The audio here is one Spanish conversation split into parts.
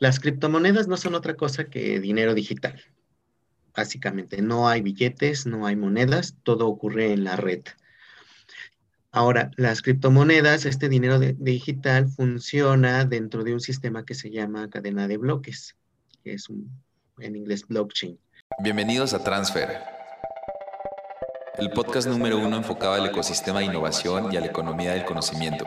Las criptomonedas no son otra cosa que dinero digital. Básicamente, no hay billetes, no hay monedas, todo ocurre en la red. Ahora, las criptomonedas, este dinero digital funciona dentro de un sistema que se llama cadena de bloques, que es un, en inglés blockchain. Bienvenidos a Transfer, el podcast número uno enfocado al ecosistema de innovación y a la economía del conocimiento,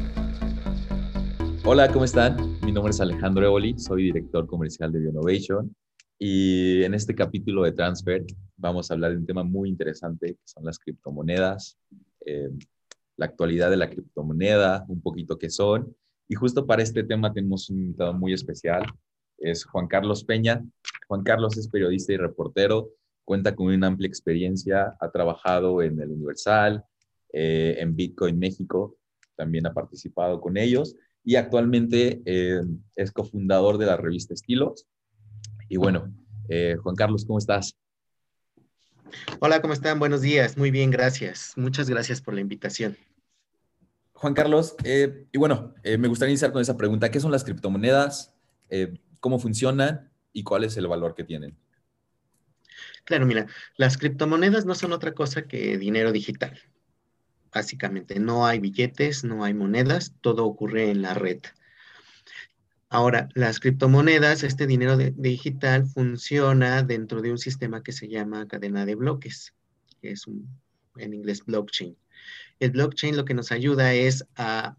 Hola, ¿cómo están? Mi nombre es Alejandro Evoli, soy director comercial de Bionovation y en este capítulo de Transfer vamos a hablar de un tema muy interesante, que son las criptomonedas, eh, la actualidad de la criptomoneda, un poquito qué son. Y justo para este tema tenemos un invitado muy especial, es Juan Carlos Peña. Juan Carlos es periodista y reportero, cuenta con una amplia experiencia, ha trabajado en el Universal, eh, en Bitcoin México, también ha participado con ellos y actualmente eh, es cofundador de la revista Estilos y bueno, eh, Juan Carlos, ¿cómo estás? Hola, ¿cómo están? Buenos días. Muy bien, gracias. Muchas gracias por la invitación. Juan Carlos, eh, y bueno, me gustaría iniciar con esa pregunta. ¿Qué son las criptomonedas? ¿Cómo funcionan? ¿Y cuál es el valor que tienen? Claro, mira, las criptomonedas no son otra cosa que dinero digital. Básicamente, no hay billetes, no hay monedas, todo ocurre en la red. Ahora, las criptomonedas, este dinero digital funciona dentro de un sistema que se llama cadena de bloques, que es en inglés blockchain. El blockchain lo que nos ayuda es a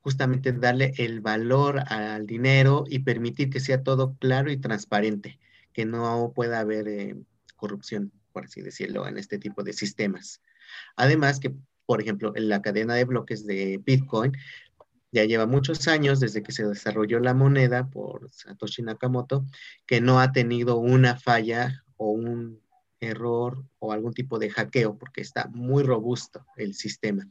justamente darle el valor al dinero y permitir que sea todo claro y transparente, que no pueda haber eh, corrupción, por así decirlo, en este tipo de sistemas. Además que, por ejemplo, en la cadena de bloques de Bitcoin ya lleva muchos años desde que se desarrolló la moneda por Satoshi Nakamoto, que no ha tenido una falla o un error o algún tipo de hackeo, porque está muy robusto el sistema.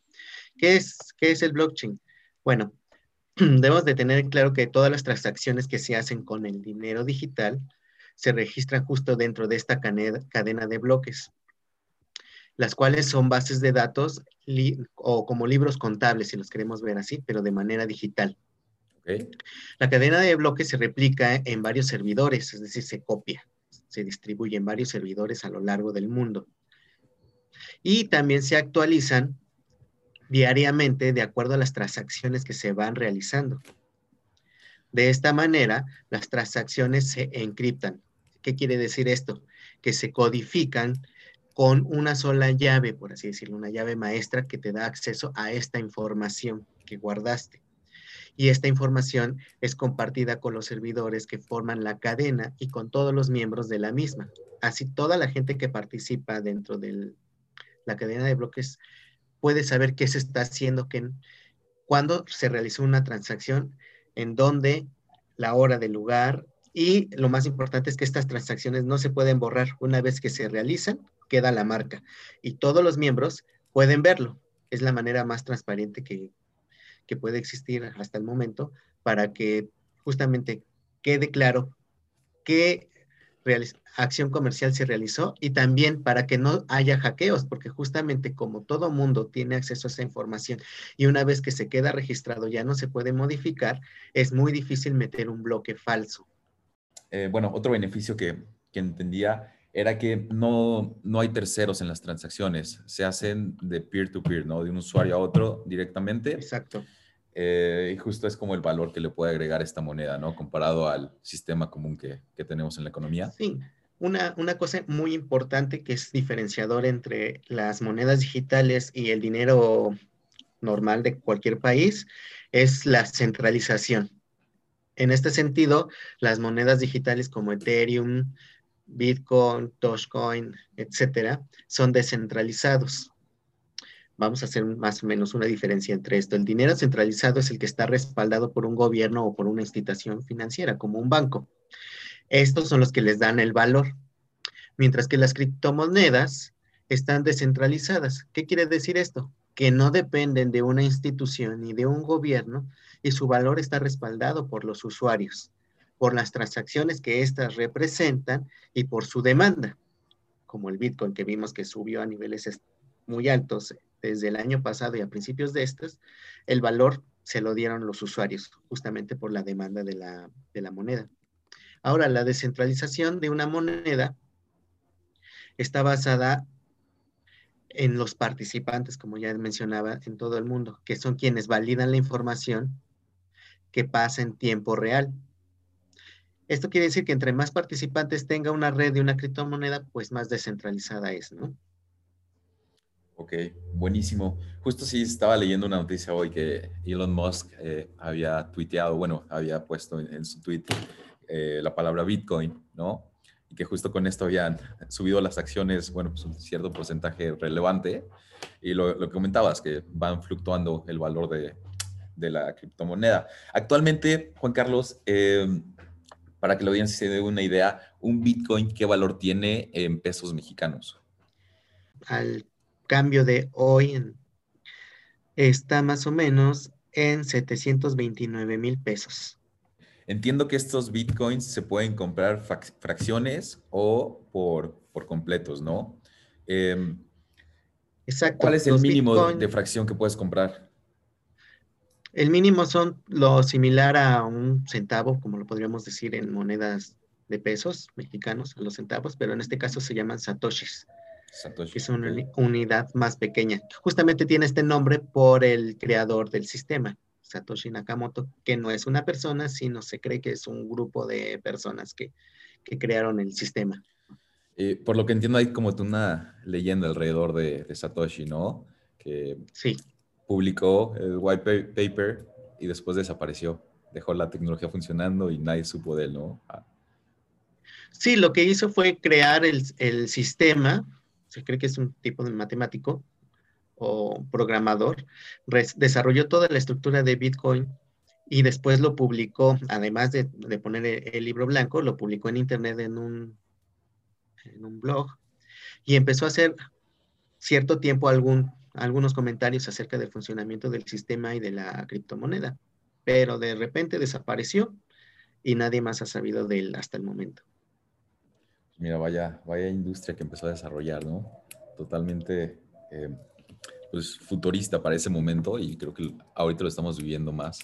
¿Qué es, qué es el blockchain? Bueno, debemos de tener claro que todas las transacciones que se hacen con el dinero digital se registran justo dentro de esta cadena de bloques las cuales son bases de datos o como libros contables, si los queremos ver así, pero de manera digital. La cadena de bloques se replica en varios servidores, es decir, se copia, se distribuye en varios servidores a lo largo del mundo. Y también se actualizan diariamente de acuerdo a las transacciones que se van realizando. De esta manera, las transacciones se encriptan. ¿Qué quiere decir esto? Que se codifican con una sola llave, por así decirlo, una llave maestra que te da acceso a esta información que guardaste. Y esta información es compartida con los servidores que forman la cadena y con todos los miembros de la misma. Así toda la gente que participa dentro de la cadena de bloques puede saber qué se está haciendo, que, cuándo se realizó una transacción, en dónde, la hora del lugar, y lo más importante es que estas transacciones no se pueden borrar una vez que se realizan, queda la marca y todos los miembros pueden verlo. Es la manera más transparente que, puede existir hasta el momento para que justamente quede claro qué acción comercial se realizó y también para que no haya hackeos, porque justamente como todo mundo tiene acceso a esa información y una vez que se queda registrado ya no se puede modificar, es muy difícil meter un bloque falso. Eh, bueno, otro beneficio que, que entendía era que no, no hay terceros en las transacciones, se hacen de peer-to-peer, ¿no? De un usuario a otro directamente. Exacto. Eh, y justo es como el valor que le puede agregar esta moneda, ¿no? Comparado al sistema común que, que tenemos en la economía. Sí, una, una, cosa muy importante que es diferenciador entre las monedas digitales y el dinero normal de cualquier país es la centralización. En este sentido, las monedas digitales como Ethereum, Bitcoin, Dogecoin, etcétera, son descentralizados. Vamos a hacer más o menos una diferencia entre esto. El dinero centralizado es el que está respaldado por un gobierno o por una institución financiera, como un banco. Estos son los que les dan el valor, mientras que las criptomonedas están descentralizadas. ¿Qué quiere decir esto? Que no dependen de una institución ni de un gobierno y su valor está respaldado por los usuarios, por las transacciones que éstas representan y por su demanda, como el Bitcoin que vimos que subió a niveles muy altos desde el año pasado y a principios de estos, el valor se lo dieron los usuarios justamente por la demanda de la, de la moneda. Ahora, la descentralización de una moneda está basada en los participantes, como ya mencionaba, en todo el mundo, que son quienes validan la información que pasa en tiempo real. Esto quiere decir que entre más participantes tenga una red de una criptomoneda, pues más descentralizada es, ¿no? Ok, buenísimo. Justo sí estaba leyendo una noticia hoy que Elon Musk eh, había tuiteado, bueno, había puesto en, su tweet eh, la palabra Bitcoin, ¿no? Y que justo con esto habían subido las acciones, bueno, pues un cierto porcentaje relevante. Y lo, lo que comentabas, que van fluctuando el valor de, de la criptomoneda. Actualmente, Juan Carlos, eh, para que la audiencia se dé una idea, un Bitcoin, ¿qué valor tiene en pesos mexicanos? Al cambio de hoy está más o menos en 729 mil pesos. Entiendo que estos bitcoins se pueden comprar fracciones o por, por completos, ¿no? Em, Exacto. ¿Cuál es el mínimo de fracción que puedes comprar? El mínimo son lo similar a un centavo, como lo podríamos decir en monedas de pesos mexicanos, a los centavos, pero en este caso se llaman satoshis que es una unidad más pequeña. Justamente tiene este nombre por el creador del sistema, Satoshi Nakamoto, que no es una persona, sino se cree que es un grupo de personas que, crearon el sistema. por lo que entiendo, hay como una leyenda alrededor de, Satoshi, ¿no? Que sí. Publicó el white paper y después desapareció. Dejó la tecnología funcionando y nadie supo de él, ¿no? Ah. Sí, lo que hizo fue crear el, el sistema se cree que es un tipo de matemático o programador, desarrolló toda la estructura de Bitcoin y después lo publicó, además de, poner el, libro blanco, lo publicó en internet en un, en un blog y empezó a hacer cierto tiempo algún, algunos comentarios acerca del funcionamiento del sistema y de la criptomoneda, pero de repente desapareció y nadie más ha sabido de él hasta el momento. Mira, vaya, vaya industria que empezó a desarrollar, ¿no? Totalmente eh, pues, futurista para ese momento y creo que ahorita lo estamos viviendo más.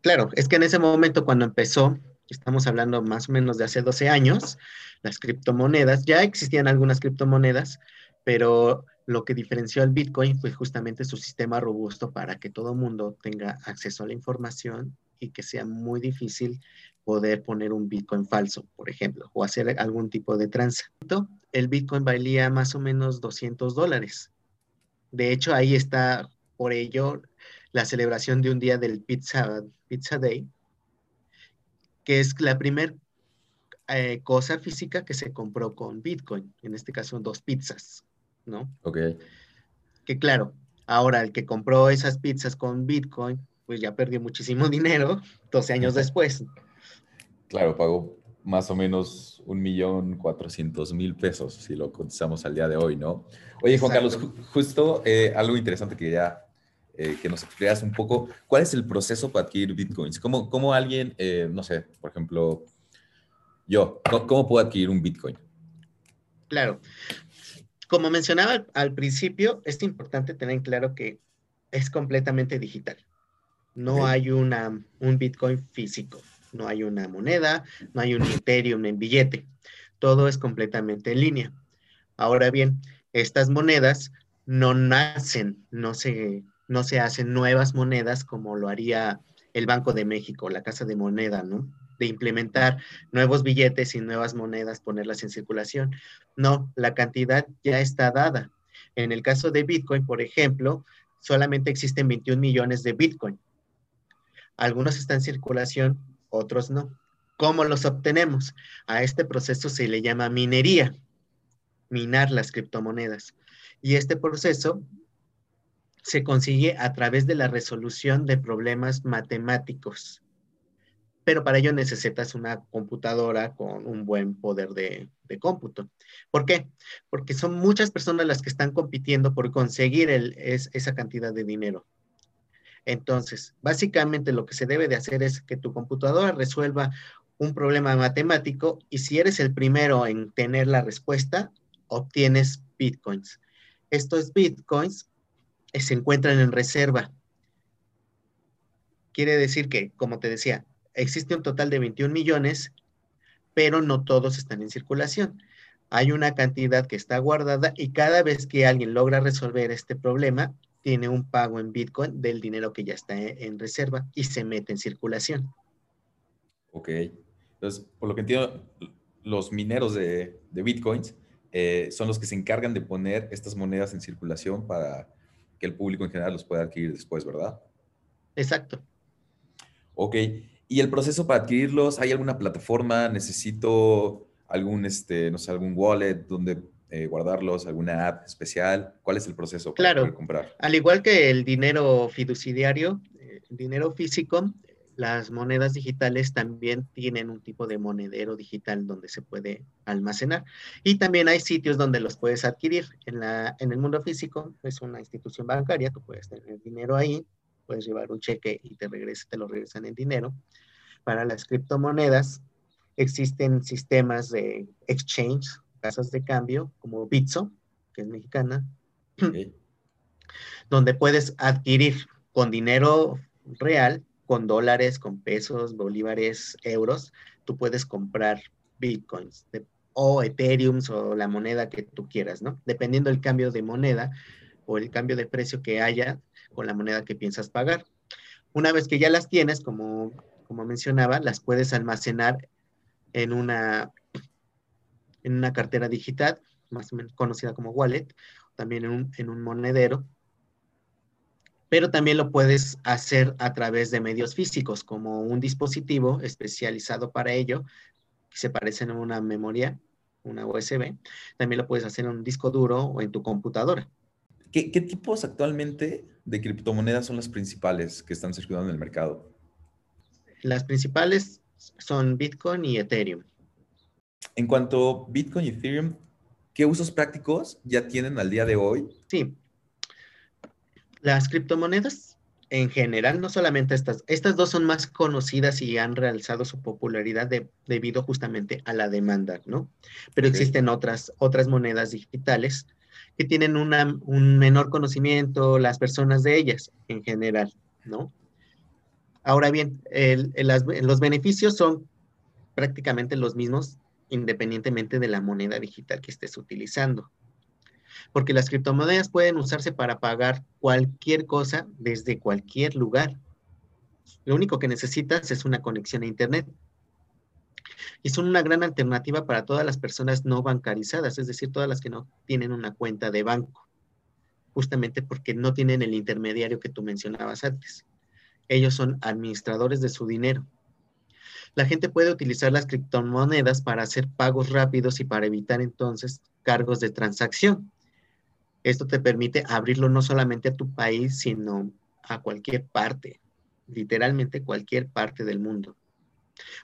Claro, es que en ese momento cuando empezó, estamos hablando más o menos de hace 12 años, las criptomonedas, ya existían algunas criptomonedas, pero lo que diferenció al Bitcoin fue justamente su sistema robusto para que todo mundo tenga acceso a la información y que sea muy difícil poder poner un Bitcoin falso, por ejemplo, o hacer algún tipo de tránsito. El Bitcoin valía más o menos 200 dólares. De hecho, ahí está por ello la celebración de un día del Pizza, Pizza Day, que es la primera eh, cosa física que se compró con Bitcoin, en este caso dos pizzas, ¿no? Ok. Que claro, ahora el que compró esas pizzas con Bitcoin, pues ya perdió muchísimo dinero 12 años después. Claro, pagó más o menos un millón cuatrocientos mil pesos, si lo cotizamos al día de hoy, ¿no? Oye, Juan Carlos, justo eh, algo interesante que ya eh, que nos explicas un poco, ¿cuál es el proceso para adquirir bitcoins? ¿Cómo, cómo alguien, eh, no sé, por ejemplo, yo, ¿cómo, puedo adquirir un bitcoin? Claro. Como mencionaba al principio, es importante tener claro que es completamente digital. No hay una, un bitcoin físico no hay una moneda, no hay un Ethereum en billete, todo es completamente en línea. Ahora bien, estas monedas no nacen, no se, no se hacen nuevas monedas como lo haría el Banco de México, la Casa de Moneda, ¿no? De implementar nuevos billetes y nuevas monedas, ponerlas en circulación. No, la cantidad ya está dada. En el caso de Bitcoin, por ejemplo, solamente existen 21 millones de Bitcoin. Algunos están en circulación otros no. ¿Cómo los obtenemos? A este proceso se le llama minería, minar las criptomonedas. Y este proceso se consigue a través de la resolución de problemas matemáticos. Pero para ello necesitas una computadora con un buen poder de, cómputo. ¿Por qué? Porque son muchas personas las que están compitiendo por conseguir esa cantidad de dinero. Entonces, básicamente lo que se debe de hacer es que tu computadora resuelva un problema matemático y si eres el primero en tener la respuesta, obtienes bitcoins. Estos bitcoins eh, se encuentran en reserva. Quiere decir que, como te decía, existe un total de 21 millones, pero no todos están en circulación. Hay una cantidad que está guardada y cada vez que alguien logra resolver este problema, tiene un pago en Bitcoin del dinero que ya está en reserva y se mete en circulación. Ok. Entonces, por lo que entiendo, los mineros de, Bitcoins eh, son los que se encargan de poner estas monedas en circulación para que el público en general los pueda adquirir después, ¿verdad? Exacto. Ok. ¿Y el proceso para adquirirlos? ¿Hay alguna plataforma? ¿Necesito algún, este, no sé, algún wallet donde eh, guardarlos, alguna app especial? ¿Cuál es el proceso para claro, comprar? Al igual que el dinero fiduciario, eh, el dinero físico, las monedas digitales también tienen un tipo de monedero digital donde se puede almacenar. Y también hay sitios donde los puedes adquirir. En, la, en el mundo físico es una institución bancaria, tú puedes tener dinero ahí, puedes llevar un cheque y te, regresa, te lo regresan en dinero. Para las criptomonedas existen sistemas de exchange, casas de cambio, como Bitso, que es mexicana, donde puedes adquirir con dinero real, con dólares, con pesos, bolívares, euros, tú puedes comprar bitcoins o Ethereum o la moneda que tú quieras, ¿no? Dependiendo del cambio de moneda o el cambio de precio que haya con la moneda que piensas pagar. Una vez que ya las tienes, como, como mencionaba, las puedes almacenar en una, en una cartera digital, más o menos conocida como wallet, también en un, en un monedero, pero también lo puedes hacer a través de medios físicos, como un dispositivo especializado para ello, que se parece a una memoria, una USB. También lo puedes hacer en un disco duro o en tu computadora. ¿Qué, tipos actualmente de criptomonedas son las principales que están circulando en el mercado? Las principales son Bitcoin y Ethereum. En cuanto a Bitcoin y Ethereum, ¿qué usos prácticos ya tienen al día de hoy? Sí. Las criptomonedas en general, no solamente estas, estas dos son más conocidas y han realzado su popularidad debido justamente a la demanda, ¿no? Pero existen otras, otras monedas digitales que tienen un menor conocimiento las personas de ellas en general, ¿no? Ahora bien, los beneficios son prácticamente los mismos independientemente de la moneda digital que estés utilizando. Porque las criptomonedas pueden usarse para pagar cualquier cosa desde cualquier lugar. Lo único que necesitas es una conexión a Internet y son una gran alternativa para todas las personas no bancarizadas, es decir, todas las que no tienen una cuenta de banco, justamente porque no tienen el intermediario que tú mencionabas antes. Ellos son administradores de su dinero. La gente puede utilizar las criptomonedas para hacer pagos rápidos y para evitar entonces cargos de transacción. Esto te permite abrirlo no solamente a tu país, sino a cualquier parte, literalmente cualquier parte del mundo.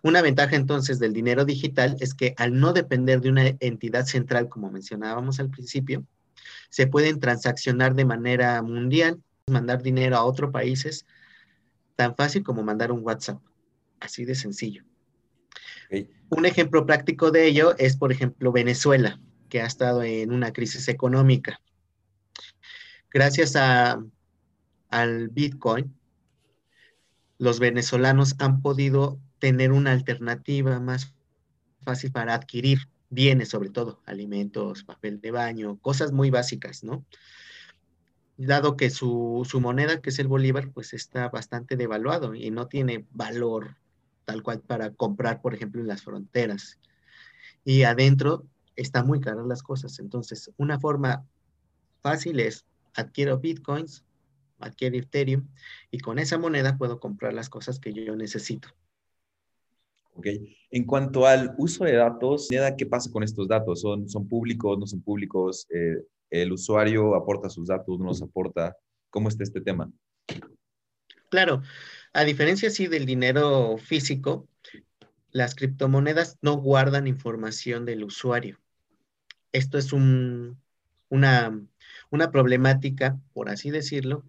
Una ventaja entonces del dinero digital es que al no depender de una entidad central, como mencionábamos al principio, se pueden transaccionar de manera mundial, mandar dinero a otros países, tan fácil como mandar un WhatsApp, así de sencillo. Un ejemplo práctico de ello es, por ejemplo, Venezuela, que ha estado en una crisis económica. Gracias a, al Bitcoin, los venezolanos han podido tener una alternativa más fácil para adquirir bienes, sobre todo alimentos, papel de baño, cosas muy básicas, ¿no? Dado que su, moneda, que es el bolívar, pues está bastante devaluado y no tiene valor tal cual para comprar, por ejemplo, en las fronteras. Y adentro están muy caras las cosas. Entonces, una forma fácil es adquiero bitcoins, adquiero Ethereum y con esa moneda puedo comprar las cosas que yo necesito. En cuanto al uso de datos, ¿qué pasa con estos datos? ¿Son, son públicos, no son públicos? Eh, ¿El usuario aporta sus datos, no los aporta? ¿Cómo está este tema? Claro, a diferencia sí del dinero físico, las criptomonedas no guardan información del usuario. Esto es una, una problemática, por así decirlo,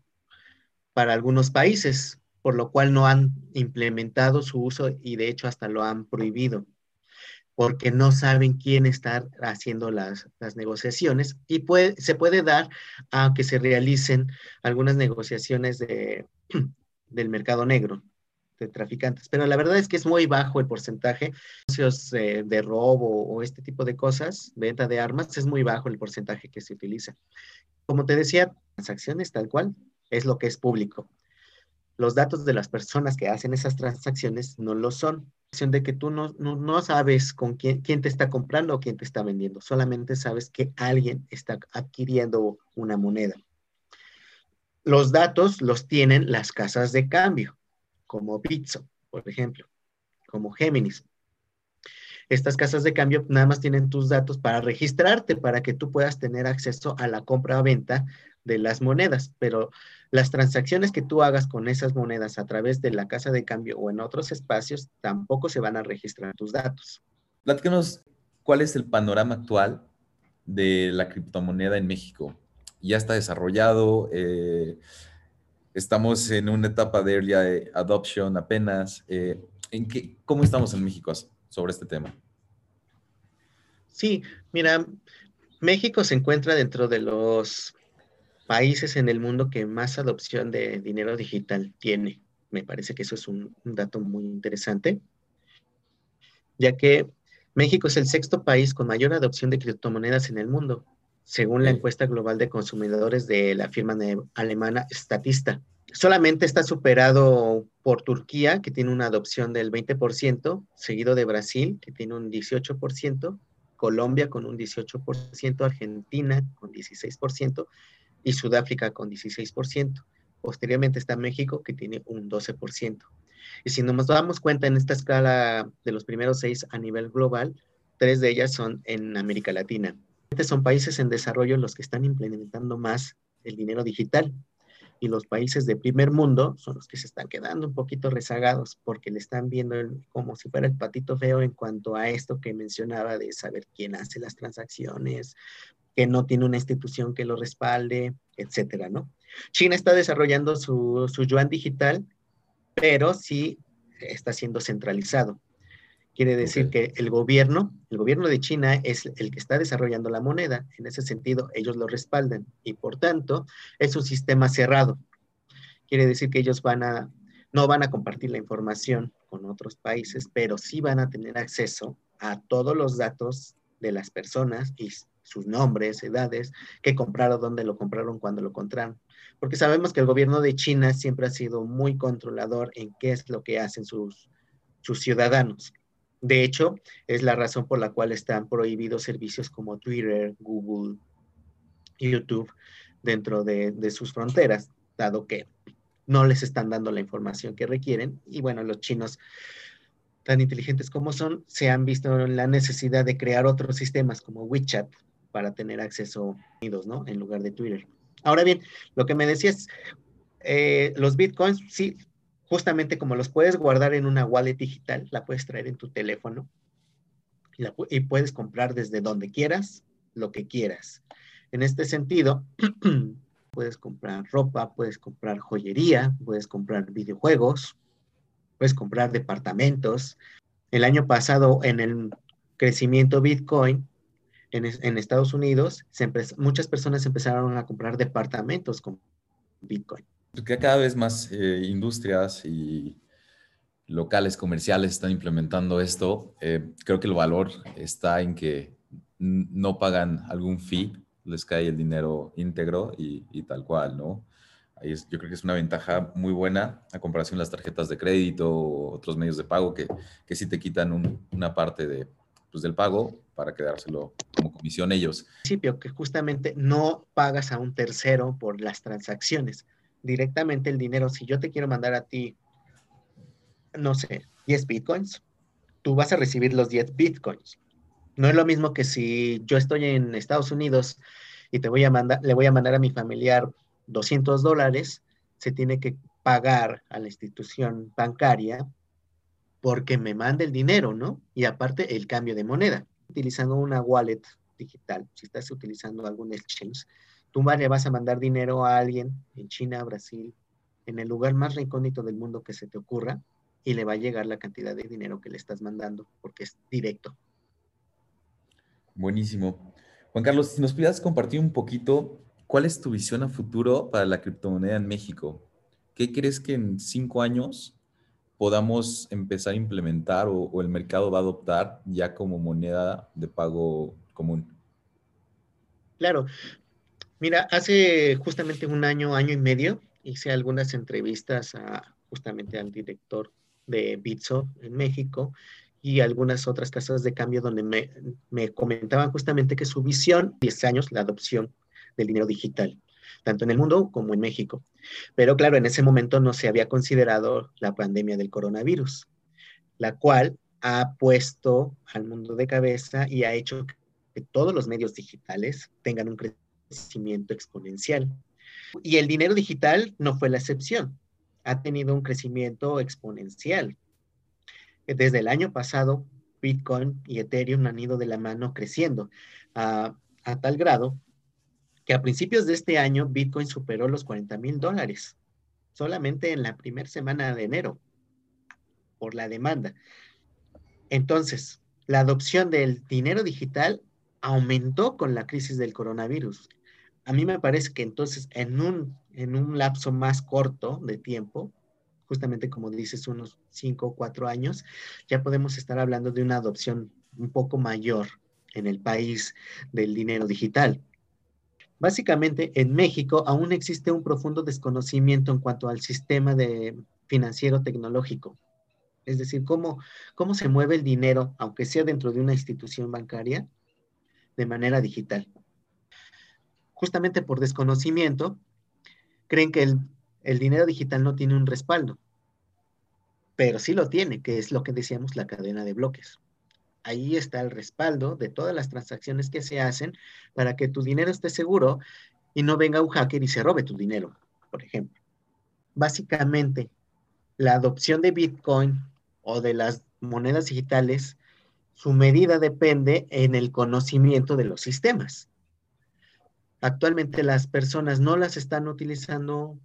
para algunos países, por lo cual no han implementado su uso y de hecho hasta lo han prohibido, porque no saben quién está haciendo las, negociaciones y se puede dar a que se realicen algunas negociaciones de, del mercado negro de traficantes, pero la verdad es que es muy bajo el porcentaje de, de robo o este tipo de cosas, venta de armas, es muy bajo el porcentaje que se utiliza. Como te decía, transacciones tal cual es lo que es público. Los datos de las personas que hacen esas transacciones no lo son. De que tú no, no, sabes con quién, quién te está comprando o quién te está vendiendo, solamente sabes que alguien está adquiriendo una moneda. Los datos los tienen las casas de cambio como Bitso, por ejemplo, como Géminis. Estas casas de cambio nada más tienen tus datos para registrarte, para que tú puedas tener acceso a la compra o venta de las monedas, pero las transacciones que tú hagas con esas monedas a través de la casa de cambio o en otros espacios tampoco se van a registrar tus datos. Platícanos cuál es el panorama actual de la criptomoneda en México. Ya está desarrollado, eh, Estamos en una etapa de early adoption apenas. Eh, ¿en qué, ¿Cómo estamos en México sobre este tema? Sí, mira, México se encuentra dentro de los países en el mundo que más adopción de dinero digital tiene. Me parece que eso es un, dato muy interesante, ya que México es el sexto país con mayor adopción de criptomonedas en el mundo según la encuesta global de consumidores de la firma alemana Statista. Solamente está superado por Turquía, que tiene una adopción del 20%, seguido de Brasil, que tiene un 18%, Colombia con un 18%, Argentina con 16% y Sudáfrica con 16%. Posteriormente está México, que tiene un 12%. Y si nos damos cuenta en esta escala de los primeros seis a nivel global, tres de ellas son en América Latina son países en desarrollo los que están implementando más el dinero digital y los países de primer mundo son los que se están quedando un poquito rezagados porque le están viendo como si fuera el patito feo en cuanto a esto que mencionaba de saber quién hace las transacciones, que no tiene una institución que lo respalde, etcétera, ¿no? China está desarrollando su, su yuan digital, pero sí está siendo centralizado. Quiere decir que el gobierno, el gobierno de China es el que está desarrollando la moneda. En ese sentido, ellos lo respaldan y por tanto es un sistema cerrado. Quiere decir que ellos van a, no van a compartir la información con otros países, pero sí van a tener acceso a todos los datos de las personas y sus nombres, edades, que compraron, dónde lo compraron, cuándo lo compraron. Porque sabemos que el gobierno de China siempre ha sido muy controlador en qué es lo que hacen sus, sus ciudadanos. De hecho, es la razón por la cual están prohibidos servicios como Twitter, Google, YouTube dentro de, sus fronteras, dado que no les están dando la información que requieren. Y bueno, los chinos, tan inteligentes como son, se han visto en la necesidad de crear otros sistemas como WeChat para tener acceso a ¿no? En lugar de Twitter. Ahora bien, lo que me decías, eh, los bitcoins, sí, justamente como los puedes guardar en una wallet digital, la puedes traer en tu teléfono y, puedes comprar desde donde quieras, lo que quieras. En este sentido, puedes comprar ropa, puedes comprar joyería, puedes comprar videojuegos, puedes comprar departamentos. El año pasado, en el crecimiento Bitcoin en, Estados Unidos, muchas personas empezaron a comprar departamentos con Bitcoin que cada vez más eh, industrias y locales comerciales están implementando esto. Eh, creo que el valor está en que no pagan algún fee, les cae el dinero íntegro y, tal cual, ¿no? Ahí yo creo que es una ventaja muy buena a comparación de las tarjetas de crédito o otros medios de pago que, que sí te quitan una parte de, pues, del pago para quedárselo como comisión ellos. Principio que justamente no pagas a un tercero por las transacciones directamente el dinero. Si yo te quiero mandar a ti, no sé, 10 bitcoins, tú vas a recibir los 10 bitcoins. No es lo mismo que si yo estoy en Estados Unidos y te voy a mandar, le voy a mandar a mi familiar 200 dólares, se tiene que pagar a la institución bancaria porque me manda el dinero, ¿no? Y aparte el cambio de moneda, utilizando una wallet digital, si estás utilizando algún exchange, tú le vas a mandar dinero a alguien en China, Brasil, en el lugar más recóndito del mundo que se te ocurra, y le va a llegar la cantidad de dinero que le estás mandando, porque es directo. Buenísimo. Juan Carlos, si nos pudieras compartir un poquito, ¿cuál es tu visión a futuro para la criptomoneda en México? ¿Qué crees que en cinco años podamos empezar a implementar o, el mercado va a adoptar ya como moneda de pago común? Claro. Mira, hace justamente un año, año y medio, hice algunas entrevistas a, justamente al director de Bitso en México y algunas otras casas de cambio donde me, me comentaban justamente que su visión, 10 años, la adopción del dinero digital, tanto en el mundo como en México. Pero claro, en ese momento no se había considerado la pandemia del coronavirus, la cual ha puesto al mundo de cabeza y ha hecho que todos los medios digitales tengan un crecimiento exponencial. Y el dinero digital no fue la excepción, ha tenido un crecimiento exponencial. Desde el año pasado, Bitcoin y Ethereum han ido de la mano creciendo a, a tal grado que a principios de este año Bitcoin superó los 40 mil dólares, solamente en la primera semana de enero, por la demanda. Entonces, la adopción del dinero digital aumentó con la crisis del coronavirus. A mí me parece que entonces en un, en un lapso más corto de tiempo, justamente como dices, unos 5 o 4 años, ya podemos estar hablando de una adopción un poco mayor en el país del dinero digital. Básicamente, en México aún existe un profundo desconocimiento en cuanto al sistema de financiero tecnológico. Es decir, cómo, cómo se mueve el dinero, aunque sea dentro de una institución bancaria, de manera digital. Justamente por desconocimiento, creen que el, el dinero digital no tiene un respaldo, pero sí lo tiene, que es lo que decíamos la cadena de bloques ahí está el respaldo de todas las transacciones que se hacen para que tu dinero esté seguro y no venga un hacker y se robe tu dinero, por ejemplo. Básicamente, la adopción de Bitcoin o de las monedas digitales, su medida depende en el conocimiento de los sistemas. Actualmente las personas no las están utilizando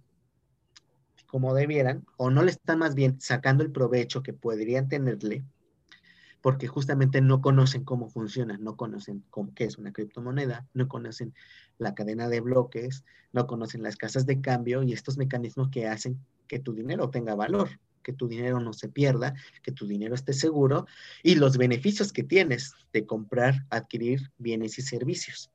como debieran o no le están más bien sacando el provecho que podrían tenerle porque justamente no conocen cómo funciona, no conocen qué es una criptomoneda, no conocen la cadena de bloques, no conocen las casas de cambio y estos mecanismos que hacen que tu dinero tenga valor, que tu dinero no se pierda, que tu dinero esté seguro y los beneficios que tienes de comprar, adquirir bienes y servicios.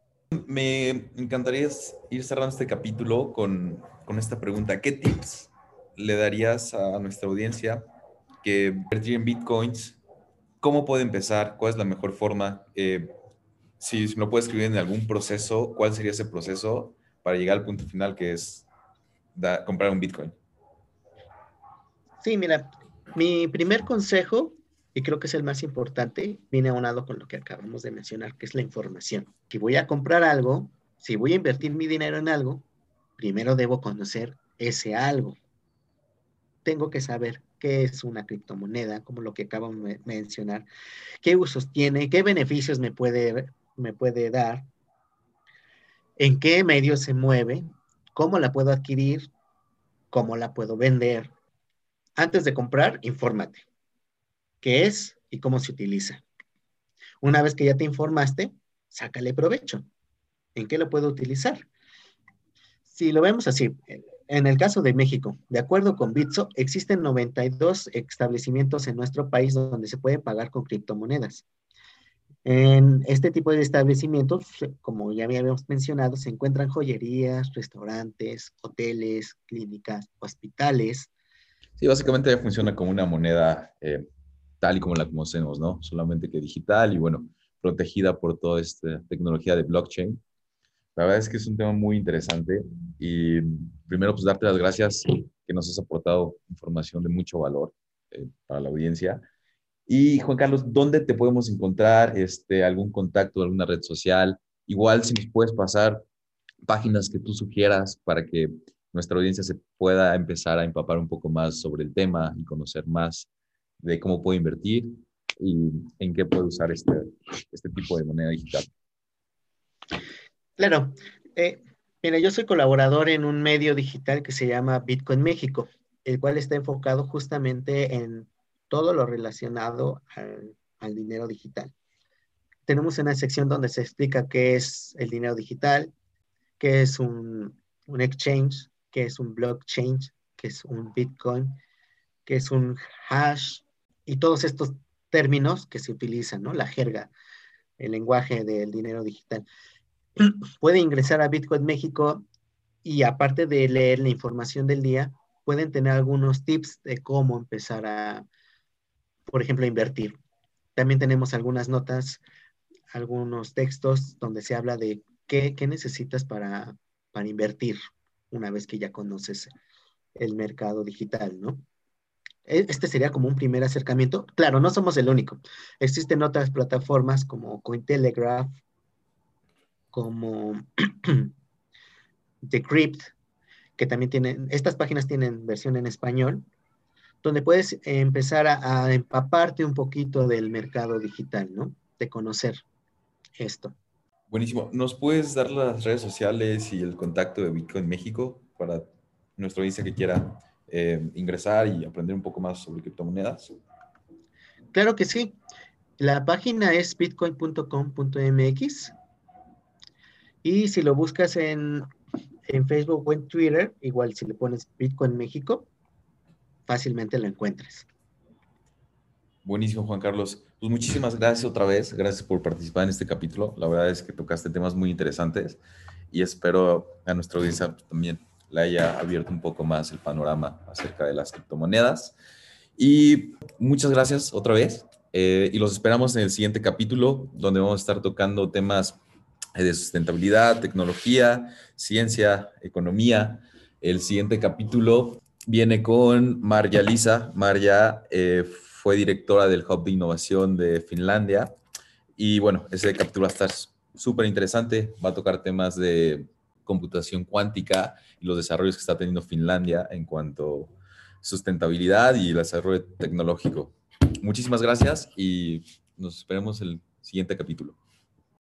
Me encantaría ir cerrando este capítulo con, con esta pregunta. ¿Qué tips le darías a nuestra audiencia que invertir en bitcoins ¿Cómo puede empezar? ¿Cuál es la mejor forma? Eh, si no puede escribir en algún proceso, ¿cuál sería ese proceso para llegar al punto final que es comprar un Bitcoin? Sí, mira, mi primer consejo, y creo que es el más importante, viene aunado con lo que acabamos de mencionar, que es la información. Si voy a comprar algo, si voy a invertir mi dinero en algo, primero debo conocer ese algo. Tengo que saber qué es una criptomoneda, como lo que acabo de mencionar, qué usos tiene, qué beneficios me puede, me puede dar, en qué medio se mueve, cómo la puedo adquirir, cómo la puedo vender. Antes de comprar, infórmate. ¿Qué es y cómo se utiliza? Una vez que ya te informaste, sácale provecho. ¿En qué lo puedo utilizar? Si lo vemos así, en el caso de México, de acuerdo con Bitso, existen 92 establecimientos en nuestro país donde se puede pagar con criptomonedas. En este tipo de establecimientos, como ya habíamos mencionado, se encuentran joyerías, restaurantes, hoteles, clínicas, hospitales. Sí, básicamente funciona como una moneda eh, tal y como la conocemos, ¿no? Solamente que digital y bueno, protegida por toda esta tecnología de blockchain la verdad es que es un tema muy interesante y primero pues darte las gracias que nos has aportado información de mucho valor eh, para la audiencia. Y Juan Carlos, ¿dónde te podemos encontrar? Este, ¿Algún contacto, alguna red social? Igual si nos puedes pasar páginas que tú sugieras para que nuestra audiencia se pueda empezar a empapar un poco más sobre el tema y conocer más de cómo puedo invertir y en qué puedo usar este, este tipo de moneda digital. Claro. Eh, mira, yo soy colaborador en un medio digital que se llama Bitcoin México, el cual está enfocado justamente en todo lo relacionado al dinero digital tenemos una sección donde se explica qué es el dinero digital, qué es un, exchange, qué es un blockchain, qué es un Bitcoin, qué es un hash y todos estos términos que se utilizan, ¿no? La jerga, el lenguaje del dinero digital. Puede ingresar a Bitcoin México y aparte de leer la información del día, pueden tener algunos tips de cómo empezar a, por ejemplo, invertir. También tenemos algunas notas algunos textos donde se habla de qué, necesitas para, para invertir una vez que ya conoces el mercado digital, ¿no? E, este sería como un primer acercamiento. Claro, no somos el único. Existen otras plataformas como Cointelegraph, como Decrypt, que también tienen, estas páginas tienen versión en español, donde puedes empezar a, a empaparte un poquito del mercado digital, ¿no? De conocer esto. Buenísimo. ¿Nos puedes dar las redes sociales y el contacto de Bitcoin México para nuestro audiencia que quiera eh, ingresar y aprender un poco más sobre criptomonedas? Claro que sí. La página es bitcoin.com.mx y si lo buscas en, en Facebook o en Twitter, igual si le pones Bitcoin México, fácilmente lo encuentras. Buenísimo, Juan Carlos. Pues muchísimas gracias otra vez. Gracias por participar en este capítulo. La verdad es que tocaste temas muy interesantes y espero a nuestra audiencia también le haya abierto un poco más el panorama acerca de las criptomonedas. Y muchas gracias otra vez. Eh, y los esperamos en el siguiente capítulo, donde vamos a estar tocando temas de sustentabilidad, tecnología, ciencia, economía. El siguiente capítulo viene con Marja Lisa. Marja eh, fue directora del Hub de Innovación de Finlandia. Y bueno, ese capítulo va a estar súper interesante. Va a tocar temas de computación cuántica y los desarrollos que está teniendo Finlandia en cuanto a sustentabilidad y desarrollo tecnológico. Muchísimas gracias y nos esperemos el siguiente capítulo.